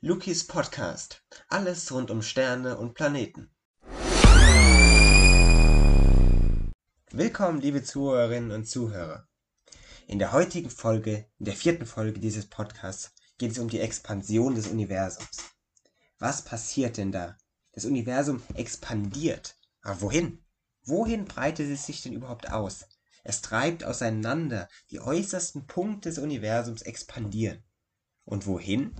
Lukis Podcast. Alles rund um Sterne und Planeten. Willkommen, liebe Zuhörerinnen und Zuhörer. In der heutigen Folge, in der vierten Folge dieses Podcasts, geht es um die Expansion des Universums. Was passiert denn da? Das Universum expandiert. Aber wohin? Wohin breitet es sich denn überhaupt aus? Es treibt auseinander. Die äußersten Punkte des Universums expandieren. Und wohin?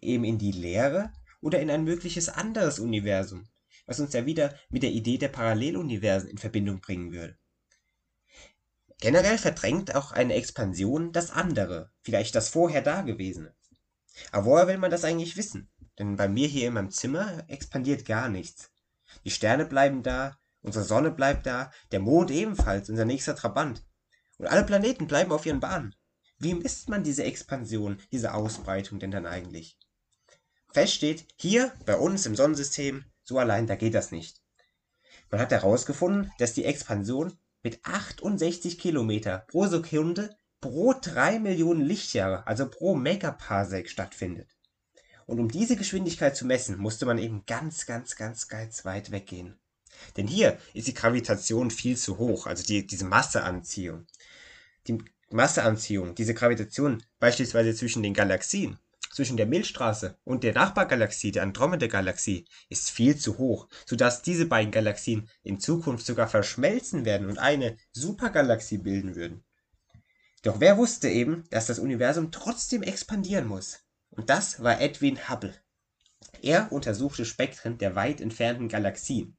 Eben in die Leere oder in ein mögliches anderes Universum, was uns ja wieder mit der Idee der Paralleluniversen in Verbindung bringen würde. Generell verdrängt auch eine Expansion das andere, vielleicht das vorher Dagewesene. Aber woher will man das eigentlich wissen? Denn bei mir hier in meinem Zimmer expandiert gar nichts. Die Sterne bleiben da, unsere Sonne bleibt da, der Mond ebenfalls, unser nächster Trabant. Und alle Planeten bleiben auf ihren Bahnen. Wie misst man diese Expansion, diese Ausbreitung denn dann eigentlich? Fest steht, hier bei uns im Sonnensystem, so allein, da geht das nicht. Man hat herausgefunden, dass die Expansion mit 68 Kilometer pro Sekunde pro 3 Millionen Lichtjahre, also pro Megaparsec stattfindet. Und um diese Geschwindigkeit zu messen, musste man eben ganz, ganz, ganz, ganz weit weggehen. Denn hier ist die Gravitation viel zu hoch, also die, diese Masseanziehung. Die Masseanziehung, diese Gravitation beispielsweise zwischen den Galaxien, zwischen der Milchstraße und der Nachbargalaxie, der Andromeda-Galaxie, ist viel zu hoch, sodass diese beiden Galaxien in Zukunft sogar verschmelzen werden und eine Supergalaxie bilden würden. Doch wer wusste eben, dass das Universum trotzdem expandieren muss? Und das war Edwin Hubble. Er untersuchte Spektren der weit entfernten Galaxien.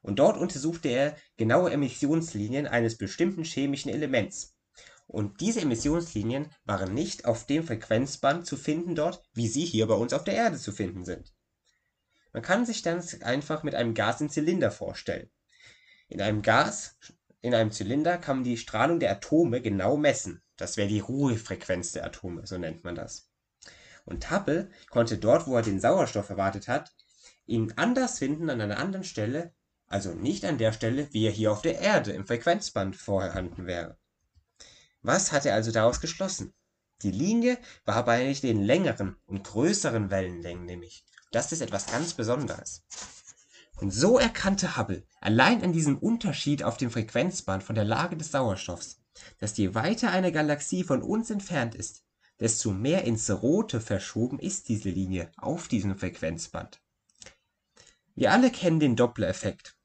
Und dort untersuchte er genaue Emissionslinien eines bestimmten chemischen Elements, und diese Emissionslinien waren nicht auf dem Frequenzband zu finden dort, wie sie hier bei uns auf der Erde zu finden sind. Man kann sich dann einfach mit einem Gas in Zylinder vorstellen. In einem Gas, in einem Zylinder kann man die Strahlung der Atome genau messen. Das wäre die Ruhefrequenz der Atome, so nennt man das. Und Hubble konnte dort, wo er den Sauerstoff erwartet hat, ihn anders finden an einer anderen Stelle, also nicht an der Stelle, wie er hier auf der Erde im Frequenzband vorhanden wäre. Was hat er also daraus geschlossen? Die Linie war bei den längeren und größeren Wellenlängen nämlich. Das ist etwas ganz Besonderes. Und so erkannte Hubble allein an diesem Unterschied auf dem Frequenzband von der Lage des Sauerstoffs, dass je weiter eine Galaxie von uns entfernt ist, desto mehr ins Rote verschoben ist diese Linie auf diesem Frequenzband. Wir alle kennen den Doppler-Effekt.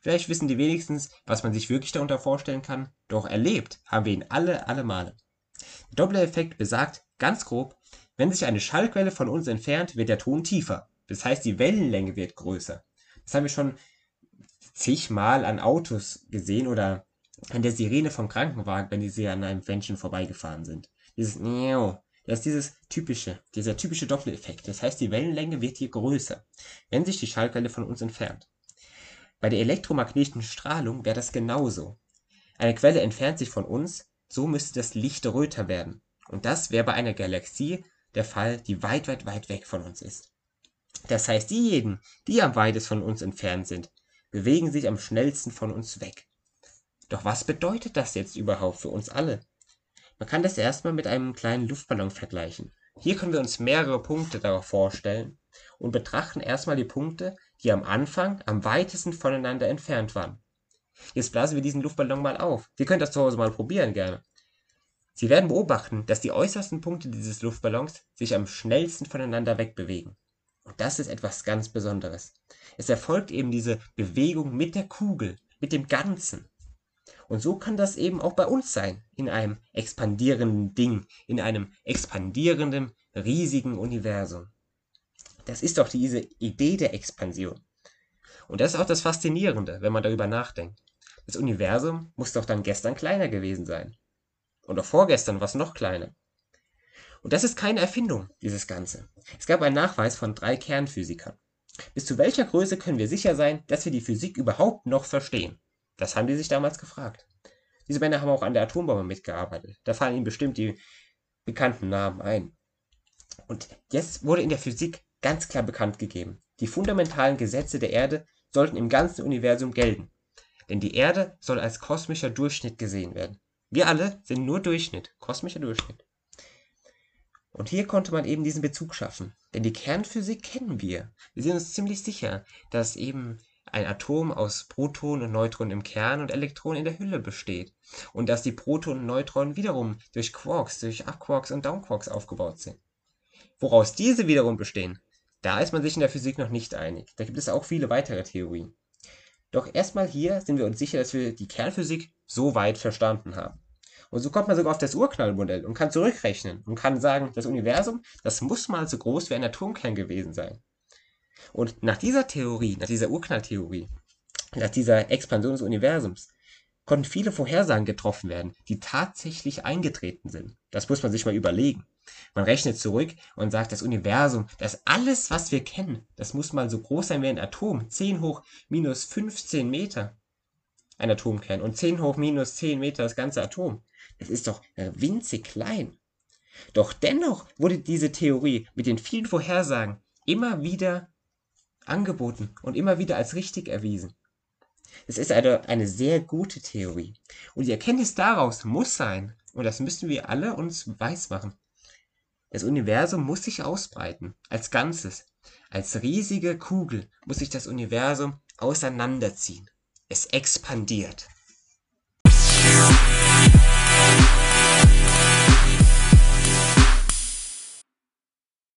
Vielleicht wissen die wenigstens, was man sich wirklich darunter vorstellen kann, doch erlebt haben wir ihn alle, alle Male. Der Doppler-Effekt besagt, ganz grob, wenn sich eine Schallquelle von uns entfernt, wird der Ton tiefer. Das heißt, die Wellenlänge wird größer. Das haben wir schon zigmal an Autos gesehen oder an der Sirene vom Krankenwagen, wenn die sie an einem Menschen vorbeigefahren sind. Dieses das ist dieses typische, dieser typische Doppler-Effekt. Das heißt, die Wellenlänge wird hier größer, wenn sich die Schallquelle von uns entfernt. Bei der elektromagnetischen Strahlung wäre das genauso. Eine Quelle entfernt sich von uns, so müsste das Licht röter werden. Und das wäre bei einer Galaxie der Fall, die weit, weit, weit weg von uns ist. Das heißt, diejenigen, die am weitest von uns entfernt sind, bewegen sich am schnellsten von uns weg. Doch was bedeutet das jetzt überhaupt für uns alle? Man kann das erstmal mit einem kleinen Luftballon vergleichen. Hier können wir uns mehrere Punkte darauf vorstellen und betrachten erstmal die Punkte, die am Anfang am weitesten voneinander entfernt waren. Jetzt blasen wir diesen Luftballon mal auf. Sie können das zu Hause mal probieren gerne. Sie werden beobachten, dass die äußersten Punkte dieses Luftballons sich am schnellsten voneinander wegbewegen. Und das ist etwas ganz Besonderes. Es erfolgt eben diese Bewegung mit der Kugel, mit dem Ganzen. Und so kann das eben auch bei uns sein, in einem expandierenden Ding, in einem expandierenden, riesigen Universum. Das ist doch diese Idee der Expansion. Und das ist auch das Faszinierende, wenn man darüber nachdenkt. Das Universum muss doch dann gestern kleiner gewesen sein. Und auch vorgestern war es noch kleiner. Und das ist keine Erfindung, dieses Ganze. Es gab einen Nachweis von drei Kernphysikern. Bis zu welcher Größe können wir sicher sein, dass wir die Physik überhaupt noch verstehen? Das haben die sich damals gefragt. Diese Männer haben auch an der Atombombe mitgearbeitet. Da fallen ihnen bestimmt die bekannten Namen ein. Und jetzt wurde in der Physik ganz klar bekannt gegeben, die fundamentalen Gesetze der Erde sollten im ganzen Universum gelten. Denn die Erde soll als kosmischer Durchschnitt gesehen werden. Wir alle sind nur Durchschnitt, kosmischer Durchschnitt. Und hier konnte man eben diesen Bezug schaffen. Denn die Kernphysik kennen wir. Wir sind uns ziemlich sicher, dass eben ein Atom aus Protonen und Neutronen im Kern und Elektronen in der Hülle besteht. Und dass die Protonen und Neutronen wiederum durch Quarks, durch Upquarks und Downquarks aufgebaut sind. Woraus diese wiederum bestehen, da ist man sich in der Physik noch nicht einig. Da gibt es auch viele weitere Theorien. Doch erstmal hier sind wir uns sicher, dass wir die Kernphysik so weit verstanden haben. Und so kommt man sogar auf das Urknallmodell und kann zurückrechnen und kann sagen, das Universum, das muss mal so groß wie ein Atomkern gewesen sein. Und nach dieser Theorie, nach dieser Urknalltheorie, nach dieser Expansion des Universums, konnten viele Vorhersagen getroffen werden, die tatsächlich eingetreten sind. Das muss man sich mal überlegen. Man rechnet zurück und sagt, das Universum, das alles, was wir kennen, das muss mal so groß sein wie ein Atom. 10 hoch minus 15 Meter. Ein Atomkern. Und 10 hoch minus 10 Meter das ganze Atom. Es ist doch winzig klein. Doch dennoch wurde diese Theorie mit den vielen Vorhersagen immer wieder angeboten und immer wieder als richtig erwiesen. Es ist eine, eine sehr gute Theorie. Und die Erkenntnis daraus muss sein, und das müssen wir alle uns weismachen, das Universum muss sich ausbreiten, als Ganzes. Als riesige Kugel muss sich das Universum auseinanderziehen. Es expandiert.